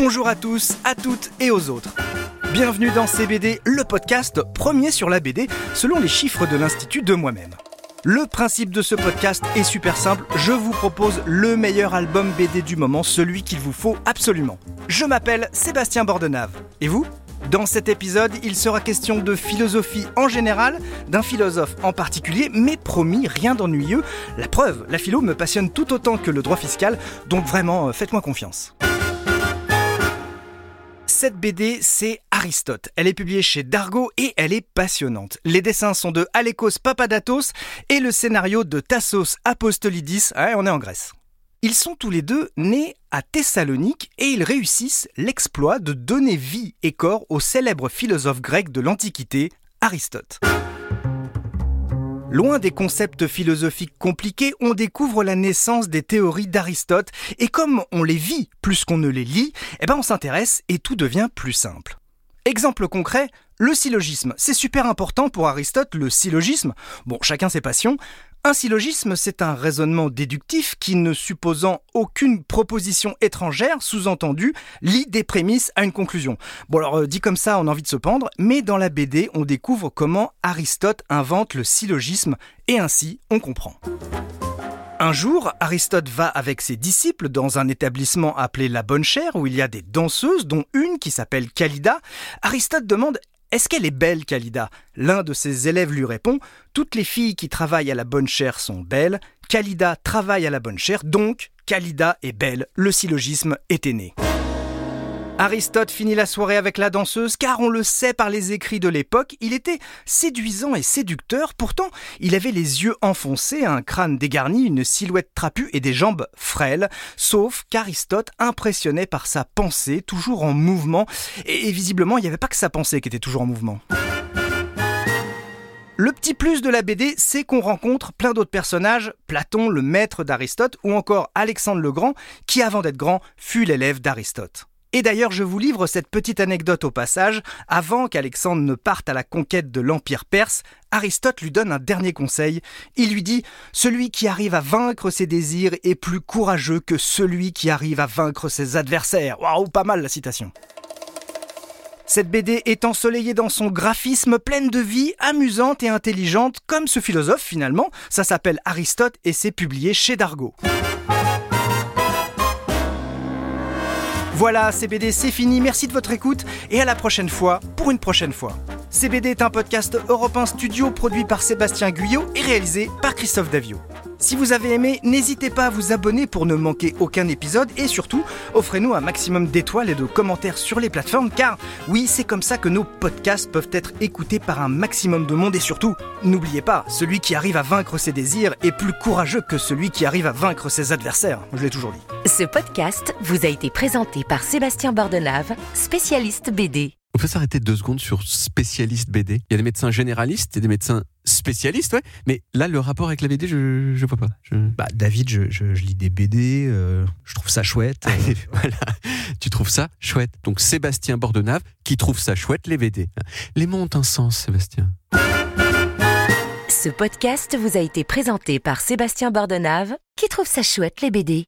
Bonjour à tous, à toutes et aux autres. Bienvenue dans CBD, le podcast premier sur la BD selon les chiffres de l'Institut de moi-même. Le principe de ce podcast est super simple, je vous propose le meilleur album BD du moment, celui qu'il vous faut absolument. Je m'appelle Sébastien Bordenave. Et vous? Dans cet épisode, il sera question de philosophie en général, d'un philosophe en particulier, mais promis, rien d'ennuyeux. La preuve, la philo me passionne tout autant que le droit fiscal, donc vraiment, euh, faites-moi confiance. Cette BD, c'est Aristote. Elle est publiée chez Dargo et elle est passionnante. Les dessins sont de Alekos Papadatos et le scénario de Tassos Apostolidis. Ouais, on est en Grèce. Ils sont tous les deux nés à Thessalonique et ils réussissent l'exploit de donner vie et corps au célèbre philosophe grec de l'Antiquité, Aristote. Loin des concepts philosophiques compliqués, on découvre la naissance des théories d'Aristote et comme on les vit plus qu'on ne les lit, eh ben on s'intéresse et tout devient plus simple. Exemple concret, le syllogisme. C'est super important pour Aristote, le syllogisme. Bon, chacun ses passions. Un syllogisme, c'est un raisonnement déductif qui, ne supposant aucune proposition étrangère, sous-entendu, lie des prémices à une conclusion. Bon alors, euh, dit comme ça, on a envie de se pendre, mais dans la BD, on découvre comment Aristote invente le syllogisme, et ainsi, on comprend. Un jour, Aristote va avec ses disciples dans un établissement appelé la Bonne Chère où il y a des danseuses, dont une qui s'appelle Calida. Aristote demande est-ce qu'elle est belle, Kalida? L'un de ses élèves lui répond Toutes les filles qui travaillent à la bonne chair sont belles. Kalida travaille à la bonne chair, donc Kalida est belle. Le syllogisme était né. Aristote finit la soirée avec la danseuse car on le sait par les écrits de l'époque, il était séduisant et séducteur, pourtant il avait les yeux enfoncés, un crâne dégarni, une silhouette trapue et des jambes frêles, sauf qu'Aristote impressionnait par sa pensée, toujours en mouvement, et visiblement il n'y avait pas que sa pensée qui était toujours en mouvement. Le petit plus de la BD, c'est qu'on rencontre plein d'autres personnages, Platon, le maître d'Aristote, ou encore Alexandre le Grand, qui avant d'être grand fut l'élève d'Aristote. Et d'ailleurs, je vous livre cette petite anecdote au passage. Avant qu'Alexandre ne parte à la conquête de l'Empire perse, Aristote lui donne un dernier conseil. Il lui dit Celui qui arrive à vaincre ses désirs est plus courageux que celui qui arrive à vaincre ses adversaires. Waouh, pas mal la citation. Cette BD est ensoleillée dans son graphisme, pleine de vie, amusante et intelligente, comme ce philosophe finalement. Ça s'appelle Aristote et c'est publié chez Dargo. Voilà, CBD, c'est fini. Merci de votre écoute et à la prochaine fois pour une prochaine fois. CBD est un podcast Europe Studio produit par Sébastien Guyot et réalisé par Christophe Davio. Si vous avez aimé, n'hésitez pas à vous abonner pour ne manquer aucun épisode et surtout, offrez-nous un maximum d'étoiles et de commentaires sur les plateformes car oui, c'est comme ça que nos podcasts peuvent être écoutés par un maximum de monde et surtout, n'oubliez pas, celui qui arrive à vaincre ses désirs est plus courageux que celui qui arrive à vaincre ses adversaires. Je l'ai toujours dit. Ce podcast vous a été présenté par Sébastien Bordenave, spécialiste BD. On peut s'arrêter deux secondes sur spécialiste BD. Il y a des médecins généralistes et des médecins spécialistes, ouais. Mais là, le rapport avec la BD, je ne vois pas. Bah, David, je, lis des BD, euh, je trouve ça chouette. voilà, tu trouves ça chouette. Donc Sébastien Bordenave qui trouve ça chouette, les BD. Les mots ont un sens, Sébastien. Ce podcast vous a été présenté par Sébastien Bordenave qui trouve ça chouette, les BD.